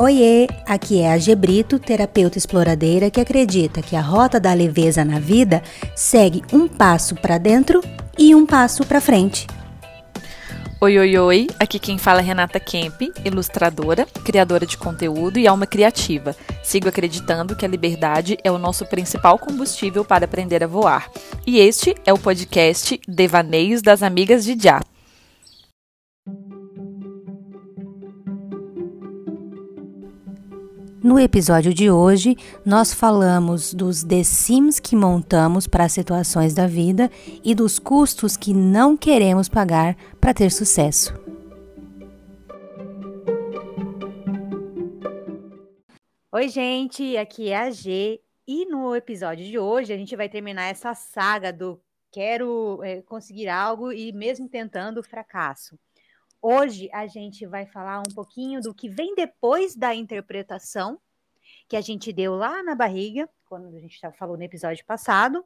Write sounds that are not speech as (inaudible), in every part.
Oiê, aqui é a Gebrito, terapeuta exploradeira que acredita que a rota da leveza na vida segue um passo para dentro e um passo para frente. Oi, oi, oi. Aqui quem fala é Renata Kemp, ilustradora, criadora de conteúdo e alma criativa. Sigo acreditando que a liberdade é o nosso principal combustível para aprender a voar. E este é o podcast Devaneios das Amigas de Já. No episódio de hoje, nós falamos dos The Sims que montamos para situações da vida e dos custos que não queremos pagar para ter sucesso. Oi, gente, aqui é a G e no episódio de hoje a gente vai terminar essa saga do quero é, conseguir algo e mesmo tentando fracasso. Hoje a gente vai falar um pouquinho do que vem depois da interpretação que a gente deu lá na barriga, quando a gente falou no episódio passado,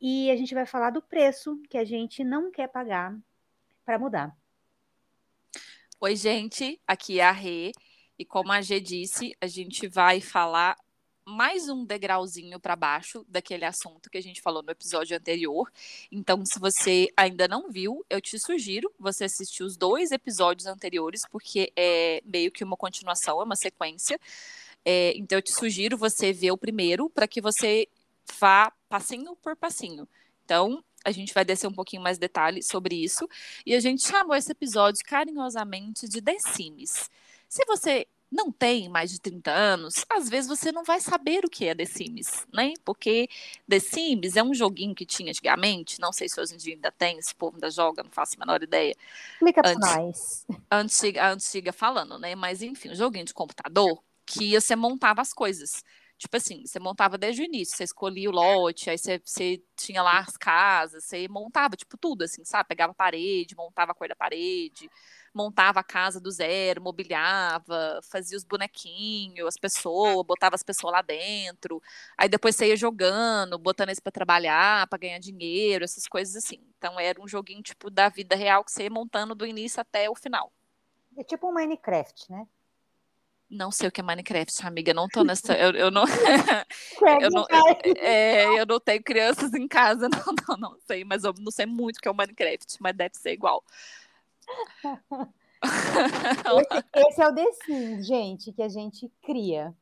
e a gente vai falar do preço que a gente não quer pagar para mudar. Oi, gente, aqui é a Rê, e como a G disse, a gente vai falar mais um degrauzinho para baixo daquele assunto que a gente falou no episódio anterior. Então, se você ainda não viu, eu te sugiro você assistir os dois episódios anteriores, porque é meio que uma continuação, é uma sequência. É, então, eu te sugiro você ver o primeiro para que você vá passinho por passinho. Então, a gente vai descer um pouquinho mais detalhes sobre isso. E a gente chamou esse episódio carinhosamente de The Sims. Se você não tem mais de 30 anos, às vezes você não vai saber o que é The Sims, né? Porque The Sims é um joguinho que tinha antigamente, não sei se hoje em dia ainda tem, esse povo ainda joga, não faço a menor ideia. Explica para nós. Antiga, antiga falando, né? Mas enfim, um joguinho de computador que você montava as coisas. Tipo assim, você montava desde o início, você escolhia o lote, aí você, você tinha lá as casas, você montava, tipo, tudo, assim, sabe? Pegava a parede, montava a cor da parede, montava a casa do zero, mobiliava, fazia os bonequinhos, as pessoas, botava as pessoas lá dentro. Aí depois você ia jogando, botando eles para trabalhar, para ganhar dinheiro, essas coisas assim. Então era um joguinho tipo da vida real que você ia montando do início até o final. É tipo um Minecraft, né? Não sei o que é Minecraft, amiga. Não tô nessa. Eu, eu não. (laughs) eu, não é, eu não tenho crianças em casa, (laughs) não, não, não sei, mas eu não sei muito o que é o Minecraft, mas deve ser igual. (laughs) esse, esse, é o The Sims, gente, que a gente cria.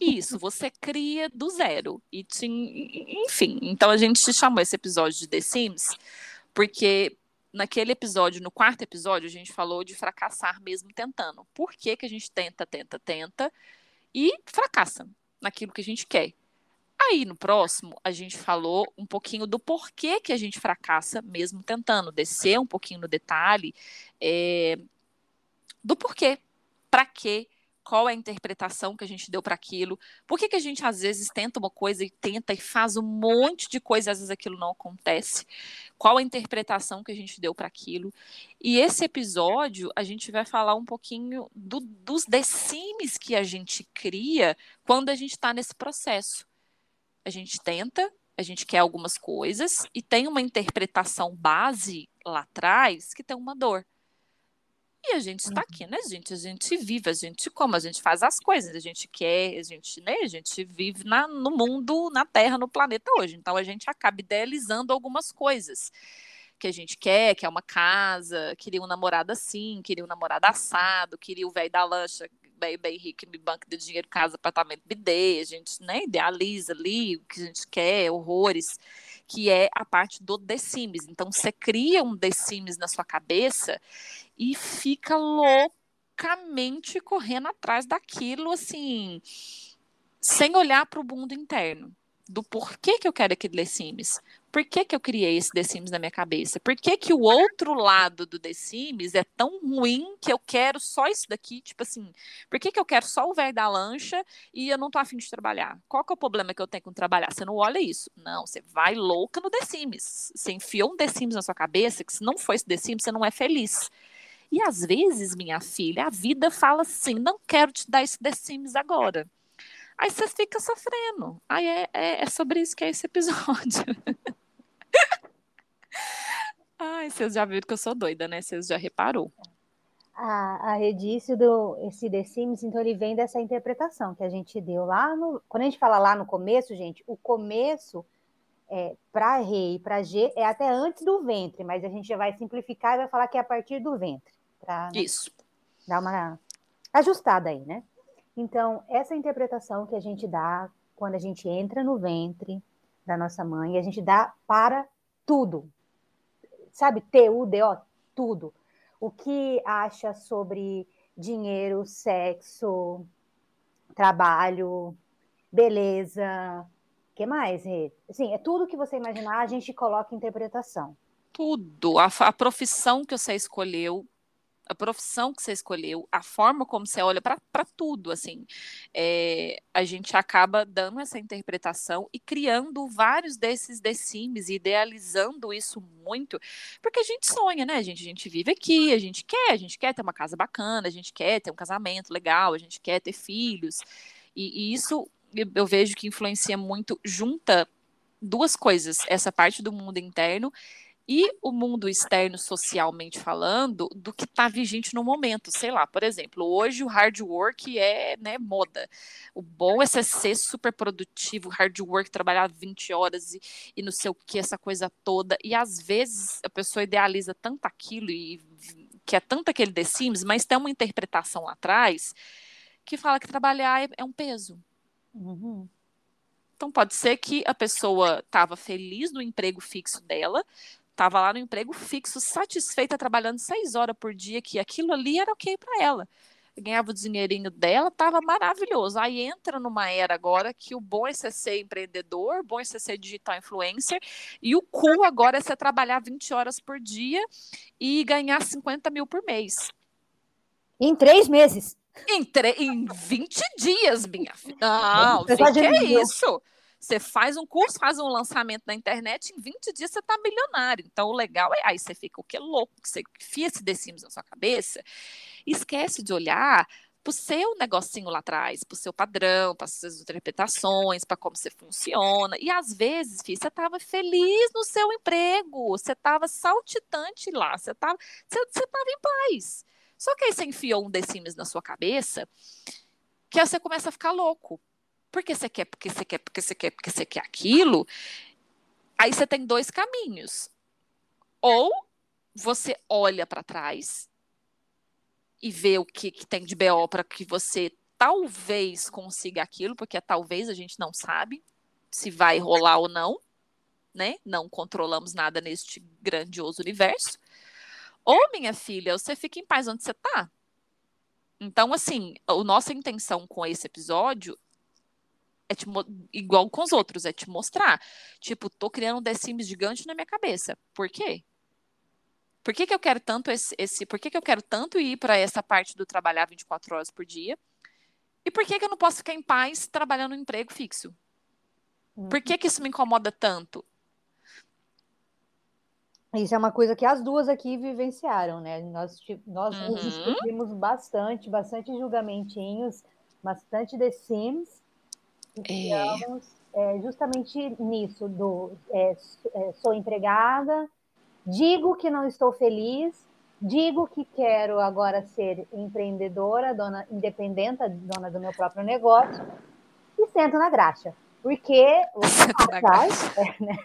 Isso, você cria do zero. E te, enfim, então a gente chamou esse episódio de The Sims porque naquele episódio, no quarto episódio, a gente falou de fracassar mesmo tentando. Por que, que a gente tenta, tenta, tenta e fracassa naquilo que a gente quer? Aí no próximo, a gente falou um pouquinho do porquê que a gente fracassa mesmo tentando, descer um pouquinho no detalhe é, do porquê, para quê, qual é a interpretação que a gente deu para aquilo, por que, a gente às vezes tenta uma coisa e tenta e faz um monte de coisa, às vezes aquilo não acontece, qual a interpretação que a gente deu para aquilo. E esse episódio a gente vai falar um pouquinho do, dos decimes que a gente cria quando a gente está nesse processo a gente tenta, a gente quer algumas coisas e tem uma interpretação base lá atrás que tem uma dor. E a gente está uhum. aqui, né, gente? A gente vive, a gente como, a gente faz as coisas, a gente quer, a gente, né, a gente vive na, no mundo, na Terra, no planeta hoje. Então a gente acaba idealizando algumas coisas que a gente quer, que é uma casa, queria um namorado assim, queria um namorado assado, queria o velho da lancha bem, bem rico, me banca de dinheiro, casa, apartamento, bidê, a gente né, idealiza ali o que a gente quer, horrores, que é a parte do The Sims. Então, você cria um The Sims na sua cabeça e fica loucamente correndo atrás daquilo, assim, sem olhar para o mundo interno do porquê que eu quero aquele The Sims. Por que, que eu criei esse The Sims na minha cabeça? Por que, que o outro lado do The Sims é tão ruim que eu quero só isso daqui? Tipo assim, por que, que eu quero só o velho da lancha e eu não tô afim de trabalhar? Qual que é o problema que eu tenho com trabalhar? Você não olha isso. Não, você vai louca no The Sims. Você enfiou um The Sims na sua cabeça que se não for esse The Sims, você não é feliz. E às vezes, minha filha, a vida fala assim: não quero te dar esse The Sims agora. Aí você fica sofrendo. Aí é, é, é sobre isso que é esse episódio. (laughs) Ai, vocês já viram que eu sou doida, né? Vocês já reparou. A, a Redício do esse The Sims, então ele vem dessa interpretação que a gente deu lá no. Quando a gente fala lá no começo, gente, o começo é, para Rei e para G é até antes do ventre, mas a gente já vai simplificar e vai falar que é a partir do ventre. Pra, né, Isso. Dar uma ajustada aí, né? Então, essa interpretação que a gente dá quando a gente entra no ventre da nossa mãe, a gente dá para tudo. Sabe, T-U-D-O, tudo. O que acha sobre dinheiro, sexo, trabalho, beleza, que mais, Rê? Assim, é tudo que você imaginar, a gente coloca interpretação. Tudo. A, a profissão que você escolheu, a profissão que você escolheu, a forma como você olha para tudo, assim, é, a gente acaba dando essa interpretação e criando vários desses Sims, idealizando isso muito, porque a gente sonha, né, gente? A gente vive aqui, a gente quer, a gente quer ter uma casa bacana, a gente quer ter um casamento legal, a gente quer ter filhos, e, e isso eu vejo que influencia muito, junta duas coisas, essa parte do mundo interno e o mundo externo, socialmente falando, do que está vigente no momento. Sei lá, por exemplo, hoje o hard work é né, moda. O bom é ser super produtivo, hard work, trabalhar 20 horas e, e não sei o que, essa coisa toda. E às vezes a pessoa idealiza tanto aquilo e que é tanto aquele The Sims, mas tem uma interpretação lá atrás que fala que trabalhar é, é um peso. Uhum. Então pode ser que a pessoa estava feliz no emprego fixo dela, estava lá no emprego fixo, satisfeita, trabalhando seis horas por dia, que aquilo ali era ok para ela. Ganhava o dinheirinho dela, estava maravilhoso. Aí entra numa era agora que o bom é ser empreendedor, o bom é ser digital influencer, e o cool agora é você trabalhar 20 horas por dia e ganhar 50 mil por mês. Em três meses. Em, tre... em 20 dias, minha filha. (laughs) Não, o que é isso? Você faz um curso, faz um lançamento na internet, em 20 dias você tá milionário. Então, o legal é. Aí você fica o que louco, você fia esse The na sua cabeça, esquece de olhar para o seu negocinho lá atrás, para o seu padrão, para as suas interpretações, para como você funciona. E às vezes, filho, você estava feliz no seu emprego, você estava saltitante lá, você estava você, você em paz. Só que aí você enfiou um The na sua cabeça, que aí você começa a ficar louco. Porque você quer, porque você quer, porque você quer, porque você quer aquilo. Aí você tem dois caminhos. Ou você olha para trás e vê o que, que tem de BO para que você talvez consiga aquilo, porque talvez a gente não sabe se vai rolar ou não, né? Não controlamos nada neste grandioso universo. Ou, minha filha, você fica em paz onde você está. Então, assim, a nossa intenção com esse episódio é te, igual com os outros, é te mostrar. Tipo, tô criando um The Sims gigante na minha cabeça. Por quê? Por que, que eu quero tanto esse, esse por que, que eu quero tanto ir para essa parte do trabalhar 24 horas por dia? E por que, que eu não posso ficar em paz trabalhando um emprego fixo? Por que, que isso me incomoda tanto? Isso é uma coisa que as duas aqui vivenciaram, né? Nós, nós uhum. discutimos bastante, bastante julgamentinhos, bastante The Sims. E é. é, justamente nisso, do é, é, sou empregada, digo que não estou feliz, digo que quero agora ser empreendedora, dona independente, dona do meu próprio negócio, e sento na graxa. Porque lá (laughs) atrás, é, né?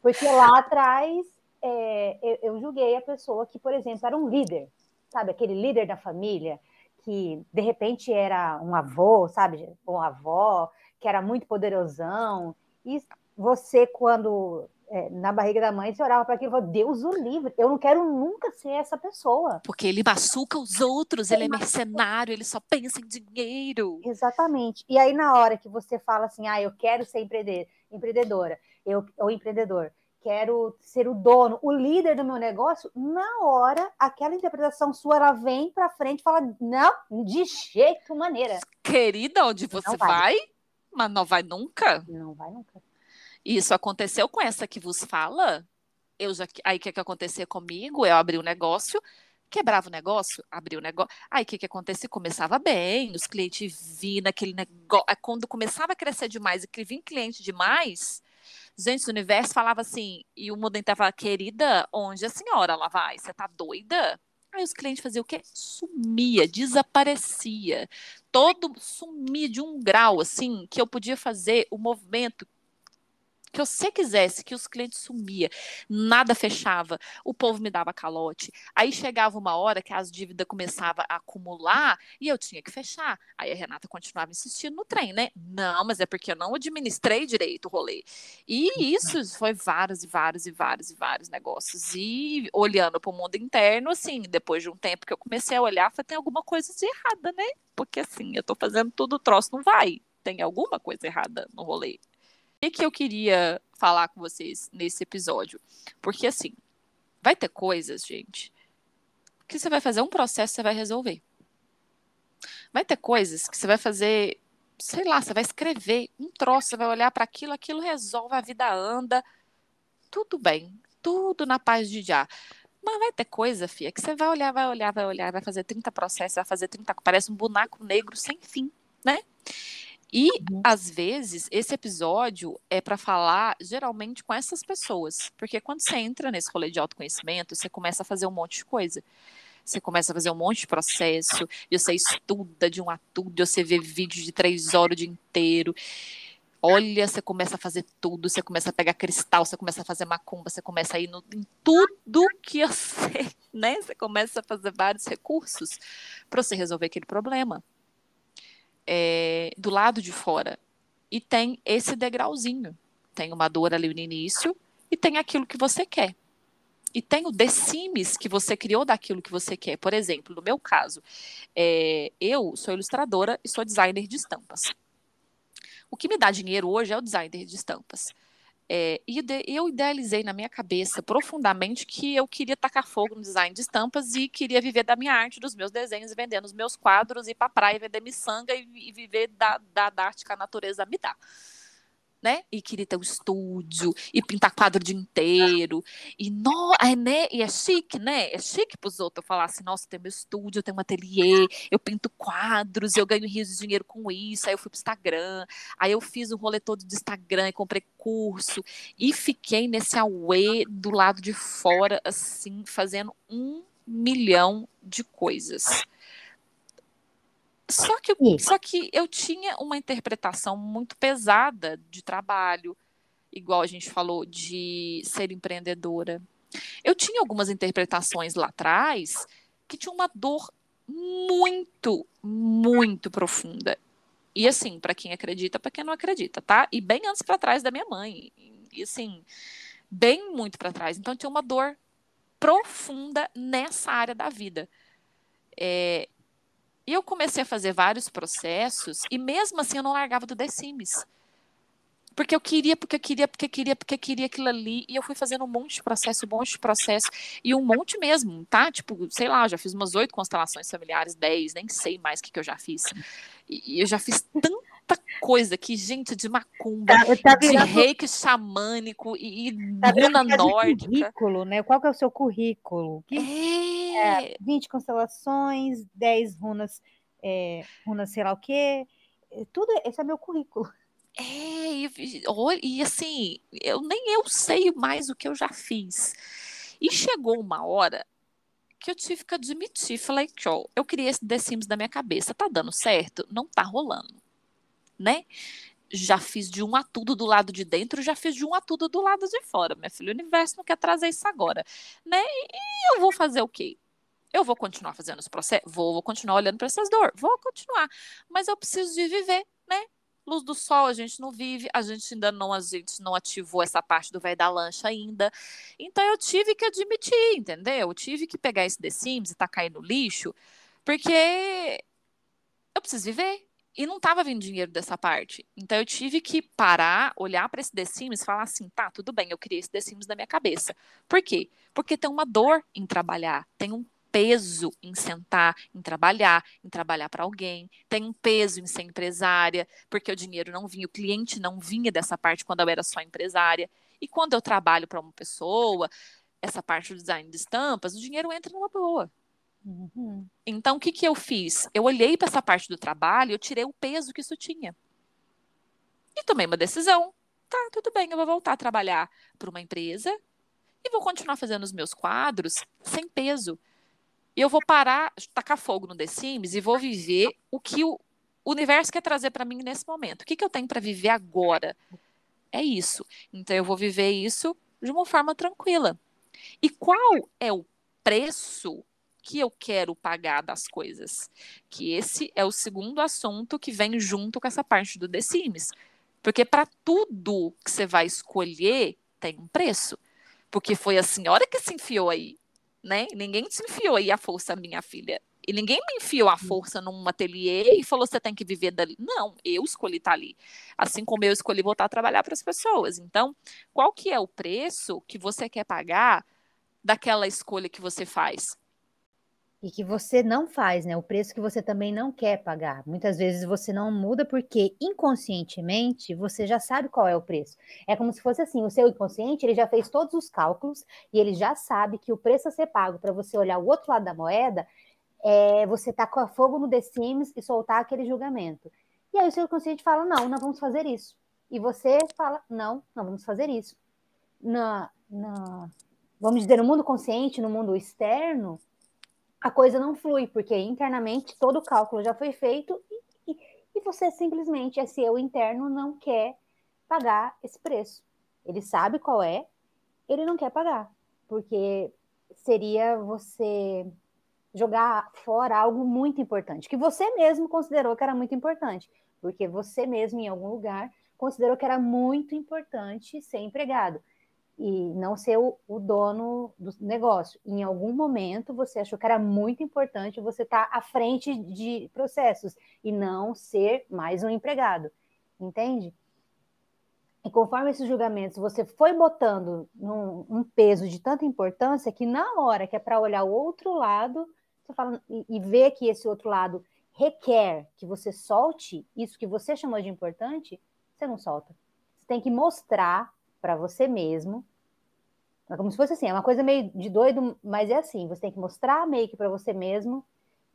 Porque lá atrás é, eu, eu julguei a pessoa que, por exemplo, era um líder, sabe? Aquele líder da família que de repente era um avô, sabe? Uma avó, que era muito poderosão. E você, quando é, na barriga da mãe, você orava para aquilo Deus o livre, eu não quero nunca ser essa pessoa. Porque ele machuca os outros, ele, ele é mercenário, ele só pensa em dinheiro. Exatamente. E aí, na hora que você fala assim, ah, eu quero ser empreendedora, eu, ou empreendedor, quero ser o dono, o líder do meu negócio, na hora, aquela interpretação sua, ela vem para frente e fala, não, de jeito maneira. Querida, onde você vai. vai, mas não vai nunca? Não vai nunca. Isso aconteceu com essa que vos fala? Eu já, aí o que, que aconteceu comigo? Eu abri o um negócio, quebrava o negócio, abri o negócio. Aí o que, que acontecia? Começava bem, os clientes vinham naquele negócio. Quando começava a crescer demais e que vinha cliente demais, gente do universo falava assim, e o Mudem falava, querida, onde a senhora lá vai? Você tá doida? Aí os clientes faziam o quê? Sumia, desaparecia. Todo sumia de um grau, assim, que eu podia fazer o movimento que você quisesse, que os clientes sumia, nada fechava, o povo me dava calote. Aí chegava uma hora que as dívidas começavam a acumular e eu tinha que fechar. Aí a Renata continuava insistindo no trem, né? Não, mas é porque eu não administrei direito o rolê. E isso foi vários e vários e vários e vários negócios. E olhando para o mundo interno, assim, depois de um tempo que eu comecei a olhar, falei, tem alguma coisa de errada, né? Porque assim, eu tô fazendo tudo, o troço não vai. Tem alguma coisa errada no rolê que, que eu queria falar com vocês nesse episódio? Porque, assim, vai ter coisas, gente, que você vai fazer um processo, você vai resolver. Vai ter coisas que você vai fazer, sei lá, você vai escrever um troço, você vai olhar para aquilo, aquilo resolve, a vida anda, tudo bem, tudo na paz de já. Mas vai ter coisa, Fia, que você vai olhar, vai olhar, vai olhar, vai fazer 30 processos, vai fazer 30, parece um boneco negro sem fim, né? E, uhum. às vezes, esse episódio é para falar geralmente com essas pessoas. Porque quando você entra nesse rolê de autoconhecimento, você começa a fazer um monte de coisa. Você começa a fazer um monte de processo, e você estuda de um a tudo, você vê vídeo de três horas o dia inteiro. Olha, você começa a fazer tudo, você começa a pegar cristal, você começa a fazer macumba, você começa a ir no, em tudo que eu (laughs) sei, né? Você começa a fazer vários recursos para você resolver aquele problema é, do lado de fora. E tem esse degrauzinho. Tem uma dor ali no início e tem aquilo que você quer. E tem o decimes que você criou daquilo que você quer. Por exemplo, no meu caso, é, eu sou ilustradora e sou designer de estampas. O que me dá dinheiro hoje é o designer de estampas. É, e eu idealizei na minha cabeça profundamente que eu queria tacar fogo no design de estampas e queria viver da minha arte, dos meus desenhos, vendendo os meus quadros, ir para a praia, vender miçanga e, e viver da, da, da arte que a natureza me dá né? E queria ter um estúdio e pintar quadro o dia inteiro. E, no, é, né? e é chique, né? É chique para os outros falar assim: nossa, eu tenho meu estúdio, eu tenho um ateliê, eu pinto quadros, eu ganho rios de dinheiro com isso. Aí eu fui para o Instagram, aí eu fiz um rolê todo de Instagram e comprei curso. E fiquei nesse auê do lado de fora, assim, fazendo um milhão de coisas. Só que, só que eu tinha uma interpretação muito pesada de trabalho, igual a gente falou, de ser empreendedora. Eu tinha algumas interpretações lá atrás que tinham uma dor muito, muito profunda. E assim, para quem acredita, para quem não acredita, tá? E bem antes para trás da minha mãe. E assim, bem muito para trás. Então tinha uma dor profunda nessa área da vida. É, e eu comecei a fazer vários processos e mesmo assim eu não largava do The Sims. Porque eu queria, porque eu queria, porque eu queria, porque eu queria aquilo ali. E eu fui fazendo um monte de processo, um monte de processo. E um monte mesmo, tá? Tipo, sei lá, já fiz umas oito constelações familiares, dez, nem sei mais o que, que eu já fiz. E eu já fiz coisa que, gente, de macumba, tá, tá de reiki xamânico e, e tá runa nórdica. currículo, né? Qual que é o seu currículo? Que, é... é 20 constelações, 10 runas, é, runas sei lá o quê. É, tudo, esse é meu currículo. É, e, e assim, eu nem eu sei mais o que eu já fiz. E chegou uma hora que eu tive que admitir, falei, ó, eu criei esse The Sims da minha cabeça, tá dando certo? Não tá rolando, né? Já fiz de um a tudo do lado de dentro, já fiz de um a tudo do lado de fora. Minha filha, o universo não quer trazer isso agora, né? E eu vou fazer o quê? Eu vou continuar fazendo os processos? Vou, vou continuar olhando para essas dores? Vou continuar. Mas eu preciso de viver, né? Luz do sol a gente não vive, a gente ainda não a gente não ativou essa parte do velho da lancha ainda. Então eu tive que admitir, entendeu? Eu tive que pegar esse The Sims e tacar no lixo, porque eu preciso viver. E não estava vindo dinheiro dessa parte. Então eu tive que parar, olhar para esse The Sims e falar assim: tá, tudo bem, eu criei esse The Sims na minha cabeça. Por quê? Porque tem uma dor em trabalhar, tem um peso em sentar, em trabalhar, em trabalhar para alguém, tem um peso em ser empresária, porque o dinheiro não vinha, o cliente não vinha dessa parte quando eu era só empresária. E quando eu trabalho para uma pessoa, essa parte do design de estampas, o dinheiro entra numa boa. Uhum. Então, o que, que eu fiz? Eu olhei para essa parte do trabalho, eu tirei o peso que isso tinha. E tomei uma decisão. Tá, tudo bem, eu vou voltar a trabalhar para uma empresa e vou continuar fazendo os meus quadros sem peso. E eu vou parar, tacar fogo no The Sims e vou viver o que o universo quer trazer para mim nesse momento. O que, que eu tenho para viver agora? É isso. Então eu vou viver isso de uma forma tranquila. E qual é o preço que eu quero pagar das coisas? Que esse é o segundo assunto que vem junto com essa parte do The Sims. Porque para tudo que você vai escolher, tem um preço. Porque foi a senhora que se enfiou aí, né? Ninguém se enfiou aí a força, minha filha. E ninguém me enfiou a força num ateliê e falou você tem que viver dali. Não, eu escolhi estar ali. Assim como eu escolhi voltar a trabalhar para as pessoas. Então, qual que é o preço que você quer pagar daquela escolha que você faz? E que você não faz, né? O preço que você também não quer pagar. Muitas vezes você não muda porque inconscientemente você já sabe qual é o preço. É como se fosse assim, o seu inconsciente, ele já fez todos os cálculos e ele já sabe que o preço a ser pago para você olhar o outro lado da moeda é você tá com fogo no Sims e soltar aquele julgamento. E aí o seu inconsciente fala: "Não, não vamos fazer isso". E você fala: "Não, não vamos fazer isso". Na, na vamos dizer, no mundo consciente, no mundo externo, a coisa não flui, porque internamente todo o cálculo já foi feito e, e, você simplesmente, esse eu interno, não quer pagar esse preço. Ele sabe qual é, ele não quer pagar, porque seria você jogar fora algo muito importante, que você mesmo considerou que era muito importante, porque você mesmo, em algum lugar, considerou que era muito importante ser empregado e não ser o, o, dono do negócio. Em algum momento você achou que era muito importante você estar tá à frente de processos e não ser mais um empregado, entende? E conforme esses julgamentos você foi botando num, um peso de tanta importância que na hora que é para olhar o outro lado, você fala e, e ver que esse outro lado requer que você solte isso que você chamou de importante, você não solta. Você tem que mostrar para você mesmo é como se fosse assim, é uma coisa meio de doido, mas é assim, você tem que mostrar meio que para você mesmo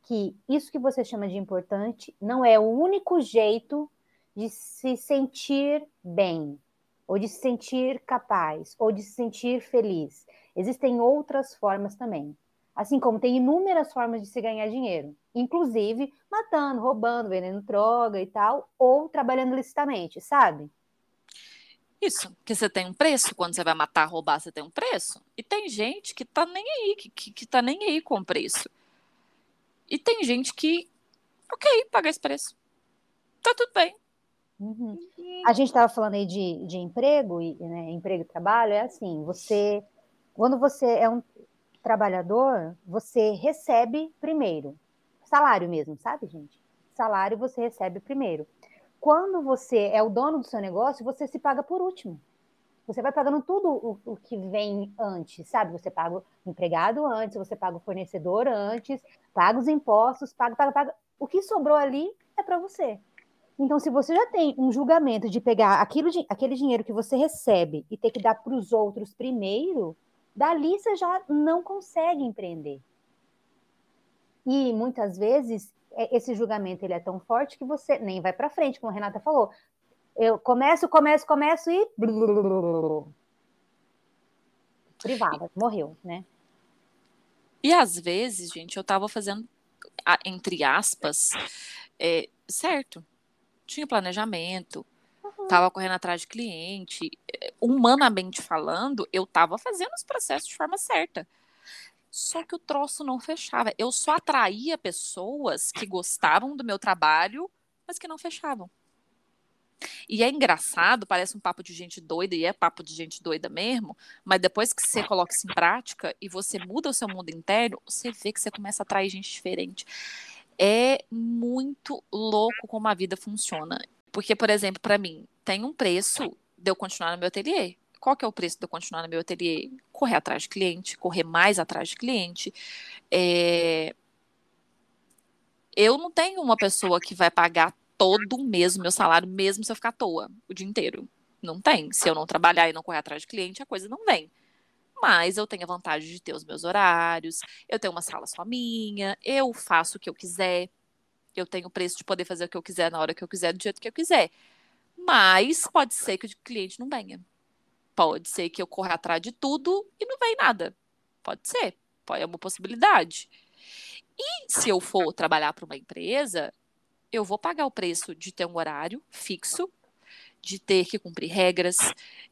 que isso que você chama de importante não é o único jeito de se sentir bem, ou de se sentir capaz, ou de se sentir feliz. Existem outras formas também. Assim como tem inúmeras formas de se ganhar dinheiro, inclusive matando, roubando, vendendo droga e tal, ou trabalhando licitamente, sabe? Isso, que você tem um preço, quando você vai matar, roubar, você tem um preço. E tem gente que tá nem aí, que, que, tá nem aí com o preço. E tem gente que, ok, paga esse preço. Tá tudo bem. Uhum. A gente estava falando aí de, de emprego, e, né, emprego e trabalho, é assim, você, quando você é um trabalhador, você recebe primeiro, salário mesmo, sabe, gente? Salário você recebe primeiro quando você é o dono do seu negócio, você se paga por último. Você vai pagando tudo o, o, que vem antes, sabe? Você paga o empregado antes, você paga o fornecedor antes, paga os impostos, paga, paga, paga. O que sobrou ali é para você. Então, se você já tem um julgamento de pegar aquilo, aquele dinheiro que você recebe e ter que dar para os outros primeiro, dali você já não consegue empreender. E muitas vezes esse julgamento ele é tão forte que você nem vai para frente, como a Renata falou. Eu começo, começo, começo e privada, morreu, né? E às vezes, gente, eu tava fazendo entre aspas, é, certo. Tinha planejamento, uhum. tava correndo atrás de cliente, é, humanamente falando, eu tava fazendo os processos de forma certa. Só que o troço não fechava. Eu só atraía pessoas que gostavam do meu trabalho, mas que não fechavam. E é engraçado, parece um papo de gente doida, e é papo de gente doida mesmo, mas depois que você coloca isso em prática e você muda o seu mundo interno, você vê que você começa a atrair gente diferente. É muito louco como a vida funciona. Porque, por exemplo, para mim, tem um preço de eu continuar no meu ateliê qual que é o preço de eu continuar no meu ateliê? Correr atrás de cliente, correr mais atrás de cliente. É... Eu não tenho uma pessoa que vai pagar todo mês o meu salário, mesmo se eu ficar à toa o dia inteiro. Não tem. Se eu não trabalhar e não correr atrás de cliente, a coisa não vem. Mas eu tenho a vantagem de ter os meus horários, eu tenho uma sala só minha, eu faço o que eu quiser, eu tenho o preço de poder fazer o que eu quiser na hora que eu quiser, do jeito que eu quiser. Mas pode ser que o cliente não venha. Pode ser que eu corra atrás de tudo e não vem nada. Pode ser. Pode, é uma possibilidade. E se eu for trabalhar para uma empresa, eu vou pagar o preço de ter um horário fixo, de ter que cumprir regras,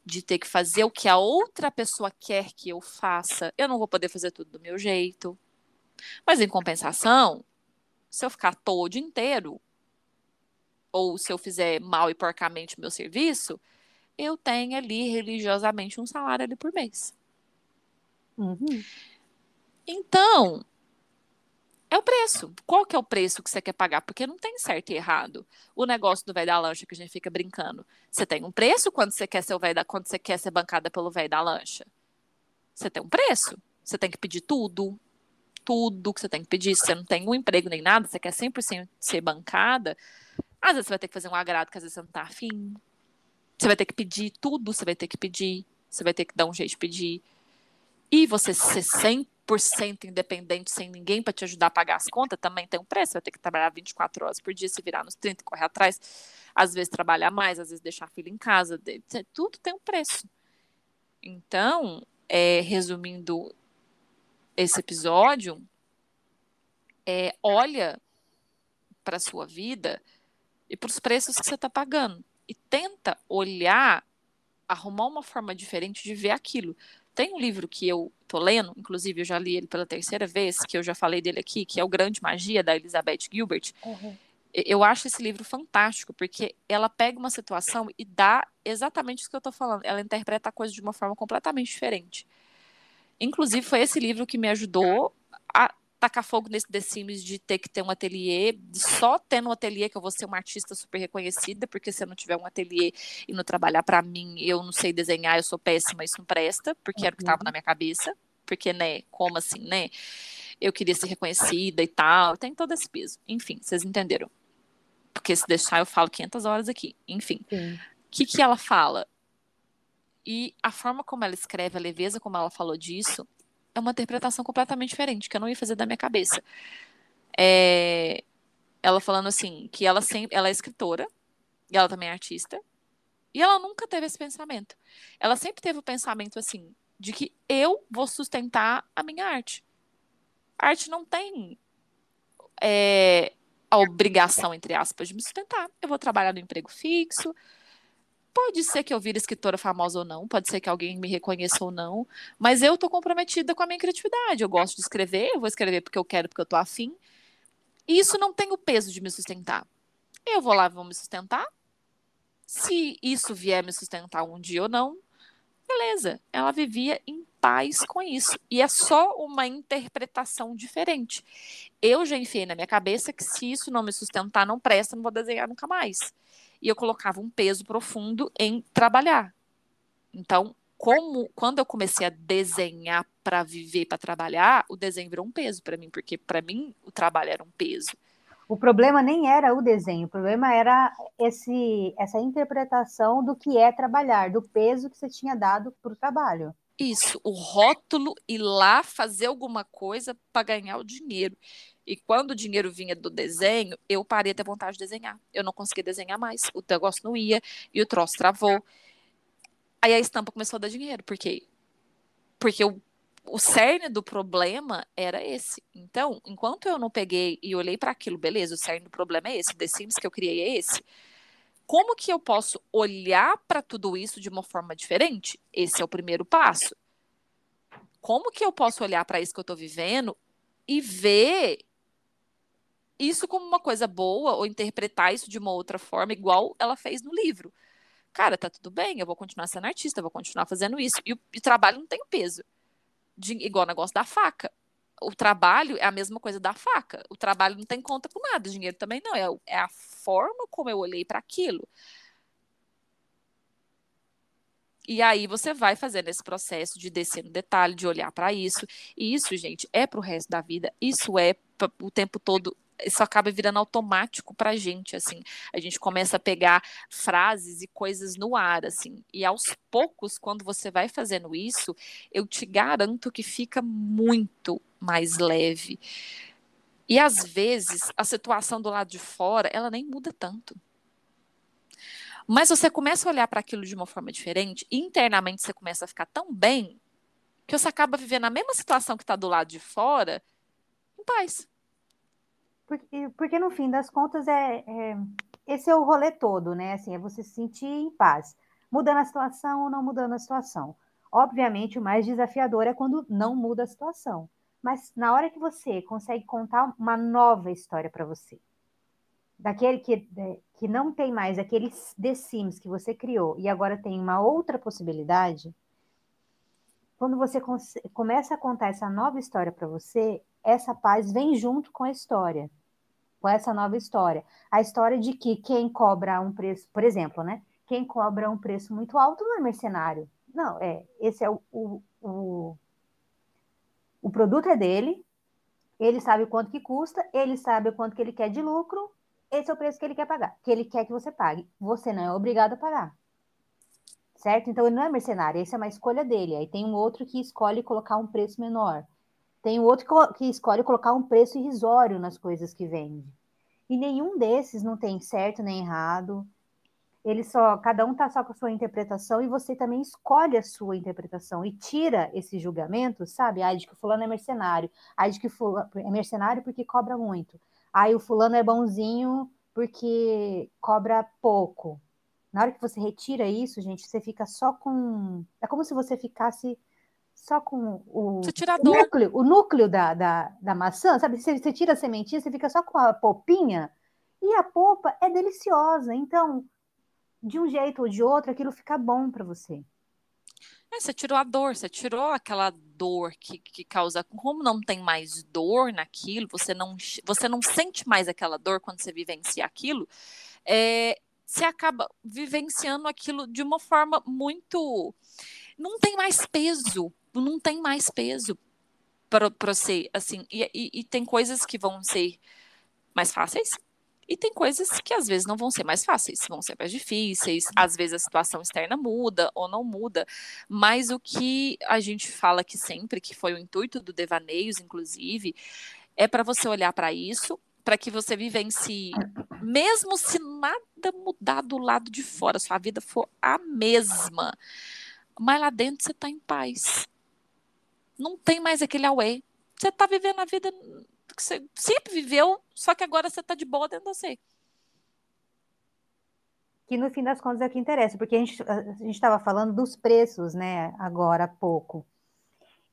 de ter que fazer o que a outra pessoa quer que eu faça. Eu não vou poder fazer tudo do meu jeito. Mas em compensação, se eu ficar à toa o dia inteiro, ou se eu fizer mal e porcamente o meu serviço, eu tenho ali religiosamente um salário ali por mês. Uhum. Então, é o preço. Qual que é o preço que você quer pagar? Porque não tem certo e errado. O negócio do velho da lancha que a gente fica brincando. Você tem um preço quando você quer ser o velho da, quando você quer ser bancada pelo velho da lancha. Você tem um preço. Você tem que pedir tudo. Tudo que você tem que pedir. Se você não tem um emprego nem nada, você quer 100% ser bancada, às vezes você vai ter que fazer um agrado que às vezes você não tá afim. Você vai ter que pedir tudo, você vai ter que pedir. Você vai ter que dar um jeito de pedir. E você ser 100% independente, sem ninguém para te ajudar a pagar as contas, também tem um preço. Você vai ter que trabalhar 24 horas por dia, se virar nos 30, correr atrás. Às vezes trabalhar mais, às vezes deixar a filha em casa. Tudo tem um preço. Então, é, resumindo esse episódio, é, olha para a sua vida e para os preços que você está pagando. E tenta olhar, arrumar uma forma diferente de ver aquilo. Tem um livro que eu tô lendo, inclusive eu já li ele pela terceira vez, que eu já falei dele aqui, que é o Grande Magia, da Elizabeth Gilbert. Uhum. Eu acho esse livro fantástico, porque ela pega uma situação e dá exatamente isso que eu tô falando. Ela interpreta a coisa de uma forma completamente diferente. Inclusive, foi esse livro que me ajudou a tacar fogo nesse The Sims de ter que ter um ateliê, só tendo um ateliê que eu vou ser uma artista super reconhecida, porque se eu não tiver um ateliê e não trabalhar para mim, eu não sei desenhar, eu sou péssima, isso não presta, porque uhum. era o que estava na minha cabeça, porque, né, como assim, né? Eu queria ser reconhecida e tal, tem todo esse peso. Enfim, vocês entenderam. Porque se deixar eu falo 500 horas aqui. Enfim. O que que ela fala? E a forma como ela escreve, a leveza como ela falou disso, é uma interpretação completamente diferente, que eu não ia fazer da minha cabeça. É, ela falando assim, que ela sempre, ela é escritora, e ela também é artista, e ela nunca teve esse pensamento. Ela sempre teve o pensamento assim, de que eu vou sustentar a minha arte. A arte não tem é, a obrigação, entre aspas, de me sustentar. Eu vou trabalhar no emprego fixo, Pode ser que eu vire escritora famosa ou não, pode ser que alguém me reconheça ou não, mas eu tô comprometida com a minha criatividade. Eu gosto de escrever, eu vou escrever porque eu quero, porque eu tô afim. E isso não tem o peso de me sustentar. Eu vou lá, vou me sustentar. Se isso vier me sustentar um dia ou não, beleza. Ela vivia em paz com isso. E é só uma interpretação diferente. Eu já enfiei na minha cabeça que se isso não me sustentar, não presta, não vou desenhar nunca mais e eu colocava um peso profundo em trabalhar. Então, como quando eu comecei a desenhar para viver, para trabalhar, o desenho virou um peso para mim, porque para mim o trabalho era um peso. O problema nem era o desenho, o problema era esse, essa interpretação do que é trabalhar, do peso que você tinha dado para o trabalho. Isso, o rótulo ir lá fazer alguma coisa para ganhar o dinheiro. E quando o dinheiro vinha do desenho, eu parei ter vontade de desenhar. Eu não conseguia desenhar mais. O negócio não ia e o troço travou. Aí a estampa começou a dar dinheiro, porque porque o, o cerne do problema era esse. Então, enquanto eu não peguei e olhei para aquilo, beleza, o cerne do problema é esse, o The Sims que eu criei é esse. Como que eu posso olhar para tudo isso de uma forma diferente? Esse é o primeiro passo. Como que eu posso olhar para isso que eu estou vivendo e ver isso como uma coisa boa ou interpretar isso de uma outra forma, igual ela fez no livro. Cara, tá tudo bem, eu vou continuar sendo artista, eu vou continuar fazendo isso. E o, e o trabalho não tem peso. De, igual o negócio da faca. O trabalho é a mesma coisa da faca. O trabalho não tem conta com nada, o dinheiro também não. É, é a forma como eu olhei para aquilo. E aí você vai fazendo esse processo de descer no detalhe, de olhar para isso. E isso, gente, é para o resto da vida. Isso é o tempo todo isso acaba virando automático pra gente, assim. A gente começa a pegar frases e coisas no ar, assim. E aos poucos, quando você vai fazendo isso, eu te garanto que fica muito mais leve. E às vezes, a situação do lado de fora, ela nem muda tanto. Mas você começa a olhar para aquilo de uma forma diferente, e internamente você começa a ficar tão bem que você acaba vivendo a mesma situação que está do lado de fora em paz. Porque, porque no fim das contas é, é, esse é o rolê todo, né? Assim, é você se sentir em paz, mudando a situação ou não mudando a situação. Obviamente, o mais desafiador é quando não muda a situação. Mas na hora que você consegue contar uma nova história para você, daquele que, que não tem mais aquele The Sims que você criou e agora tem uma outra possibilidade, quando você começa a contar essa nova história para você, essa paz vem junto com a história, com essa nova história. A história de que quem cobra um preço, por exemplo, né? Quem cobra um preço muito alto não é mercenário. Não, é, esse é o, o, o, o produto é dele, ele sabe quanto que custa, ele sabe quanto que ele quer de lucro, esse é o preço que ele quer pagar, que ele quer que você pague. Você não é obrigado a pagar. Certo? Então ele não é mercenário, essa é uma escolha dele. Aí tem um outro que escolhe colocar um preço menor. Tem outro que escolhe colocar um preço irrisório nas coisas que vende. E nenhum desses não tem certo nem errado. Ele só, cada um tá só com a sua interpretação e você também escolhe a sua interpretação e tira esse julgamento, sabe? Ai, de que o fulano é mercenário. Ai, de que fulano é mercenário porque cobra muito. Ai, o fulano é bonzinho porque cobra pouco. Na hora que você retira isso, gente, você fica só com. É como se você ficasse só com o, o núcleo, o núcleo da, da, da maçã, sabe? Você, você tira a sementinha, você fica só com a polpinha, e a polpa é deliciosa. Então, de um jeito ou de outro, aquilo fica bom para você. É, você tirou a dor, você tirou aquela dor que, que causa. Como não tem mais dor naquilo, você não, você não sente mais aquela dor quando você vivencia aquilo, é, você acaba vivenciando aquilo de uma forma muito. Não tem mais peso não tem mais peso para você, assim, e, e, e, tem coisas que vão ser mais fáceis e tem coisas que às vezes não vão ser mais fáceis, vão ser mais difíceis, às vezes a situação externa muda ou não muda, mas o que a gente fala aqui sempre, que foi o intuito do Devaneios, inclusive, é para você olhar para isso, para que você vivencie, mesmo se nada mudar do lado de fora, sua vida for a mesma, mas lá dentro você está em paz não tem mais aquele auê. Você está vivendo a vida que você sempre viveu, só que agora você está de boa dentro de você. Que no fim das contas é o que interessa, porque a gente estava falando dos preços, né, agora há pouco.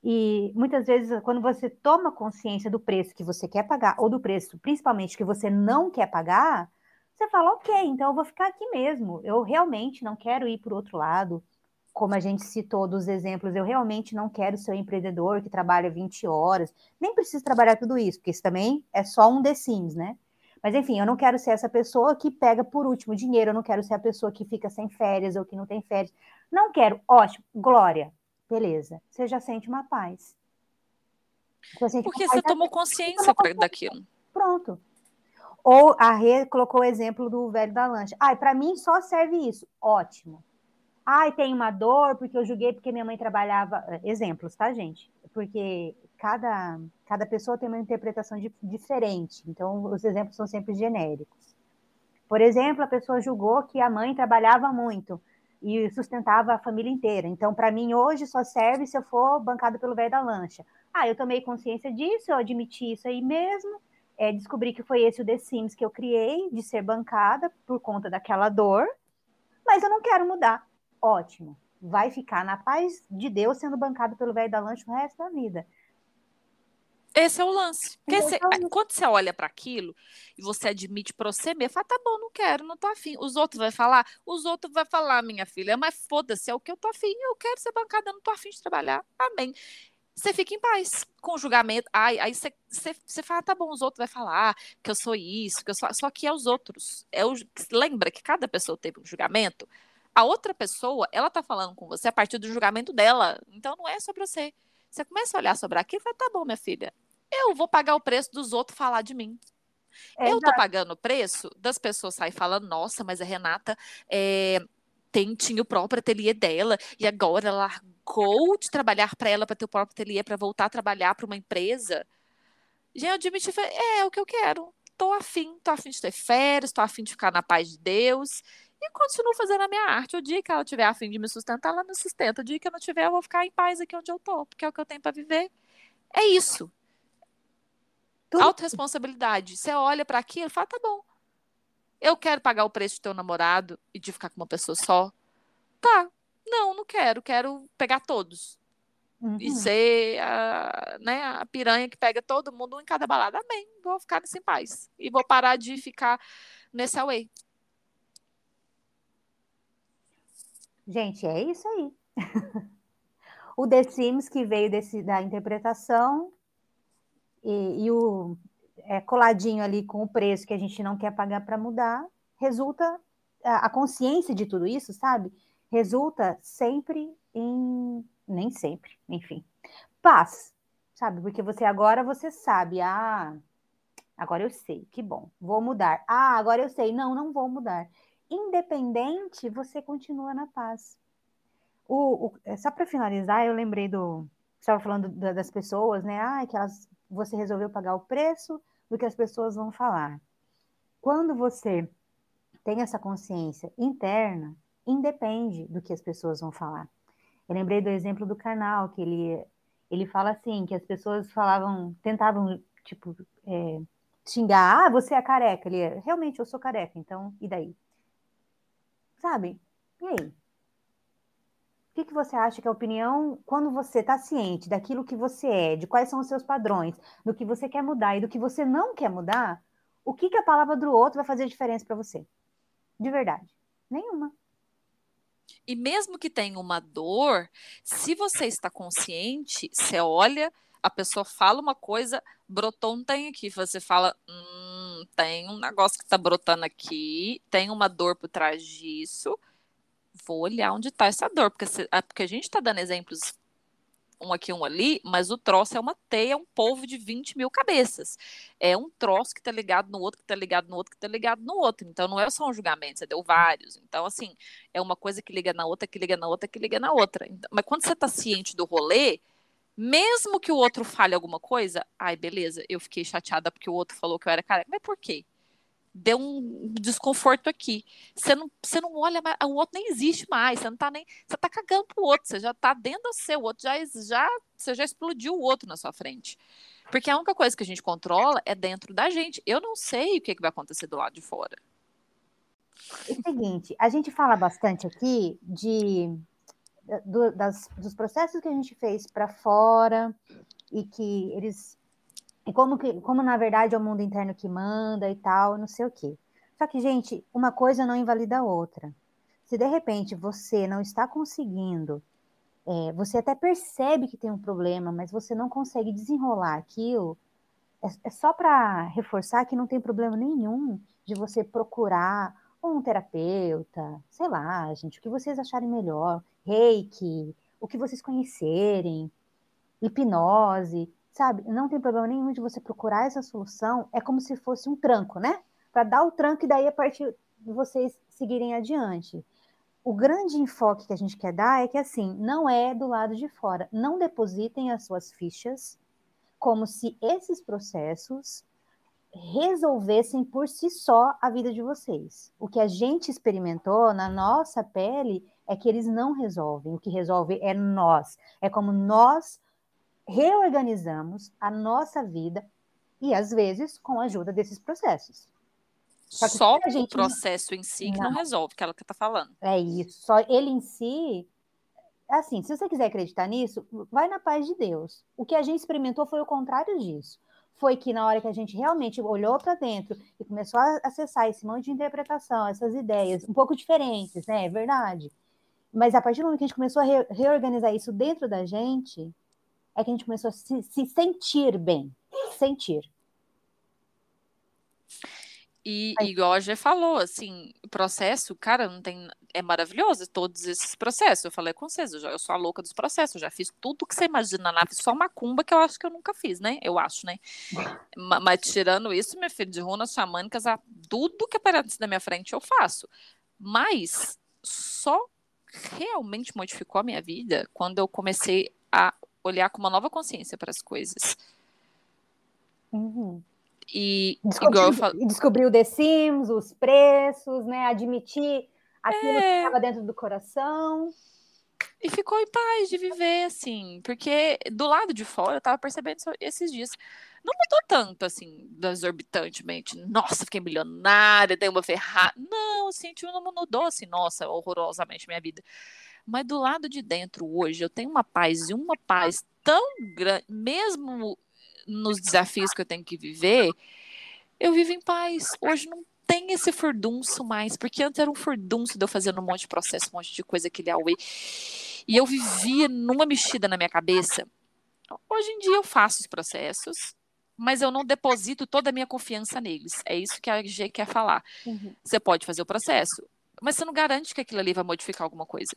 E muitas vezes, quando você toma consciência do preço que você quer pagar, ou do preço, principalmente, que você não quer pagar, você fala, ok, então eu vou ficar aqui mesmo. Eu realmente não quero ir para o outro lado como a gente citou dos exemplos, eu realmente não quero ser um empreendedor que trabalha 20 horas, nem preciso trabalhar tudo isso, porque isso também é só um The Sims, né? Mas enfim, eu não quero ser essa pessoa que pega por último dinheiro, eu não quero ser a pessoa que fica sem férias ou que não tem férias. Não quero. Ótimo, glória. Beleza. Você já sente uma paz. Você porque você tomou consciência daquilo. Pronto. Ou a Rê colocou o exemplo do velho da lancha. Ai, para mim só serve isso. Ótimo. Ai, tem uma dor porque eu julguei porque minha mãe trabalhava. Eh, exemplos, tá, gente? Porque cada, cada pessoa tem uma interpretação de, diferente. Então, os exemplos são sempre genéricos. Por exemplo, a pessoa julgou que a mãe trabalhava muito e sustentava a família inteira. Então, para mim, hoje só serve se eu for bancado pelo velho da lancha. Ah, eu tomei consciência disso, eu admiti isso aí mesmo, é, descobri que foi esse o The Sims que eu criei, de ser bancada por conta daquela dor, mas eu não quero mudar ótimo. Vai ficar na paz de Deus sendo bancado pelo velho da lanche o resto da vida. Esse é o lance. Porque você, é quando você olha para aquilo e você admite para você mesmo, fala, tá bom, não quero, não tô afim. Os outros vão falar, os outros vão falar, minha filha, mas foda-se, é o que eu tô afim, eu quero ser bancada, não tô afim de trabalhar. Amém. Você fica em paz com o julgamento. Aí, aí você, você, você fala, tá bom, os outros vão falar que eu sou isso, que eu sou. Só que é os outros. É o... Lembra que cada pessoa teve um julgamento? A outra pessoa, ela tá falando com você a partir do julgamento dela. Então não é sobre você. Você começa a olhar sobre aquilo e fala, tá bom, minha filha, eu vou pagar o preço dos outros falar de mim. É, eu tô pagando o preço das pessoas saírem falando, nossa, mas a Renata é, tem, tinha o próprio ateliê dela e agora ela largou de trabalhar para ela para ter o próprio ateliê para voltar a trabalhar para uma empresa. Gente, eu admiti, é, é o que eu quero. Tô afim, tô afim de ter férias, tô afim de ficar na paz de Deus e continuo fazendo a minha arte. O dia que ela tiver a fim de me sustentar, ela me sustenta. O dia que eu não tiver, eu vou ficar em paz aqui onde eu tô, porque é o que eu tenho para viver. É isso. Tudo... Autoresponsabilidade. Você olha para aquilo e fala, tá bom. Eu quero pagar o preço de ter um namorado e de ficar com uma pessoa só. Tá. Não, não quero. Quero pegar todos. Uhum. E ser a, né, a piranha que pega todo mundo em cada balada. Amém. Vou ficar nesse em paz. E vou parar de ficar nesse away. Gente, é isso aí. (laughs) o The Sims que veio desse, da interpretação e, e o é, coladinho ali com o preço que a gente não quer pagar para mudar, resulta a, a consciência de tudo isso, sabe? Resulta sempre em nem sempre, enfim, paz, sabe? Porque você agora você sabe, ah, agora eu sei, que bom, vou mudar. Ah, agora eu sei, não, não vou mudar. Independente, você continua na paz. O, o é, só para finalizar, eu lembrei do. Estava falando das pessoas, né? Ah, que elas, você resolveu pagar o preço do que as pessoas vão falar. Quando você tem essa consciência interna, independe do que as pessoas vão falar. Eu lembrei do exemplo do canal, que ele, ele fala assim, que as pessoas falavam, tentavam, tipo, é, xingar, ah, você é careca. Ele, realmente, eu sou careca, então, e daí? Sabe? E aí? O que, que você acha que é a opinião, quando você está ciente daquilo que você é, de quais são os seus padrões, do que você quer mudar e do que você não quer mudar, o que, que a palavra do outro vai fazer diferença para você? De verdade. Nenhuma. E mesmo que tenha uma dor, se você está consciente, você olha, a pessoa fala uma coisa, brotou um tem aqui. Você fala, hum, tem um negócio que está brotando aqui, tem uma dor por trás disso vou olhar onde está essa dor, porque, se, ah, porque a gente está dando exemplos um aqui, um ali, mas o troço é uma teia, é um povo de 20 mil cabeças. É um troço que está ligado no outro, que está ligado no outro, que está ligado no outro. Então, não é só um julgamento, você deu vários. Então, assim, é uma coisa que liga na outra, que liga na outra, que liga na outra. Então, mas quando você está ciente do rolê, mesmo que o outro fale alguma coisa, ai, beleza, eu fiquei chateada porque o outro falou que eu era careca. Mas por quê? deu um desconforto aqui. Você não, você não olha mais, o outro nem existe mais, você não tá nem, você tá cagando pro outro, você já tá dentro do seu, o outro já, já, você já explodiu o outro na sua frente. Porque a única coisa que a gente controla é dentro da gente. Eu não sei o que, que vai acontecer do lado de fora. É o seguinte, a gente fala bastante aqui de do, das, dos processos que a gente fez para fora e que eles e como, que, como na verdade é o mundo interno que manda e tal, não sei o quê. Só que, gente, uma coisa não invalida a outra. Se de repente você não está conseguindo, é, você até percebe que tem um problema, mas você não consegue desenrolar aquilo, é, é só para reforçar que não tem problema nenhum de você procurar um terapeuta, sei lá, gente, o que vocês acharem melhor, reiki, o que vocês conhecerem, hipnose sabe? Não tem problema nenhum de você procurar essa solução, é como se fosse um tranco, né? Para dar o tranco e daí a partir de vocês seguirem adiante. O grande enfoque que a gente quer dar é que assim, não é do lado de fora. Não depositem as suas fichas como se esses processos resolvessem por si só a vida de vocês. O que a gente experimentou na nossa pele é que eles não resolvem. O que resolve é nós. É como nós reorganizamos a nossa vida e às vezes com a ajuda desses processos. Só, só o processo em si que não, não resolve, que ela que está falando. É isso. Só ele em si, assim, se você quiser acreditar nisso, vai na paz de Deus. O que a gente experimentou foi o contrário disso. Foi que na hora que a gente realmente olhou para dentro e começou a acessar esse monte de interpretação, essas ideias um pouco diferentes, né? É verdade. Mas a partir do momento que a gente começou a re reorganizar isso dentro da gente, é que a gente começou a se, se sentir bem. Sentir. E igual a Gê falou, assim, o processo, cara, não tem. É maravilhoso todos esses processos. Eu falei com vocês, eu, já, eu sou a louca dos processos, eu já fiz tudo que você imagina na fiz só macumba que eu acho que eu nunca fiz, né? Eu acho, né? mas, mas, tirando isso, meu filho, de runas xamânicas, a, tudo que aparece na minha frente eu faço. Mas só realmente modificou a minha vida quando eu comecei a olhar com uma nova consciência para as coisas. Uhum. E eu falo... descobriu The Sims, os preços, né? Admitir aquilo é... que estava dentro do coração. E ficou em paz de viver, assim, porque do lado de fora eu tava percebendo esses dias. Não mudou tanto, assim, exorbitantemente. Nossa, fiquei milionária, dei uma ferrada. Não, assim, não mudou, assim, nossa, horrorosamente minha vida. Mas do lado de dentro, hoje, eu tenho uma paz e uma paz tão grande, mesmo nos desafios que eu tenho que viver, eu vivo em paz. Hoje não tem esse furdunço mais, porque antes era um furdunço de eu fazendo um monte de processo, um monte de coisa, aquele Aue. E eu vivia numa mexida na minha cabeça. Hoje em dia eu faço os processos, mas eu não deposito toda a minha confiança neles. É isso que a G quer falar. Uhum. Você pode fazer o processo, mas você não garante que aquilo ali vai modificar alguma coisa.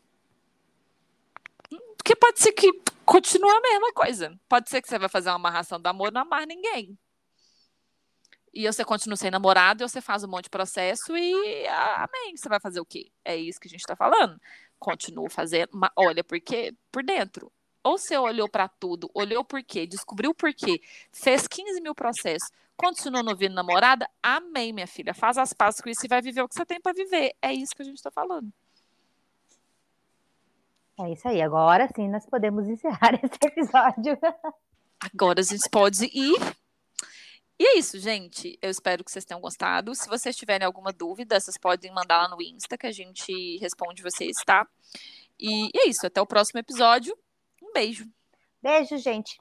Porque pode ser que continue a mesma coisa. Pode ser que você vai fazer uma amarração do amor não amar ninguém. E você continua sem namorado, e você faz um monte de processo e amém. Você vai fazer o quê? É isso que a gente está falando. Continua fazendo. Olha, porque por dentro. Ou você olhou para tudo, olhou por quê, descobriu por quê, fez 15 mil processos, continuou não vindo namorada, amém, minha filha. Faz as pazes com isso e vai viver o que você tem para viver. É isso que a gente está falando. É isso aí. Agora sim nós podemos (laughs) encerrar esse episódio. Agora a gente pode ir. E é isso, gente. Eu espero que vocês tenham gostado. Se vocês tiverem alguma dúvida, vocês podem mandar lá no Insta que a gente responde vocês, tá? E é isso. Até o próximo episódio. Um beijo. Beijo, gente.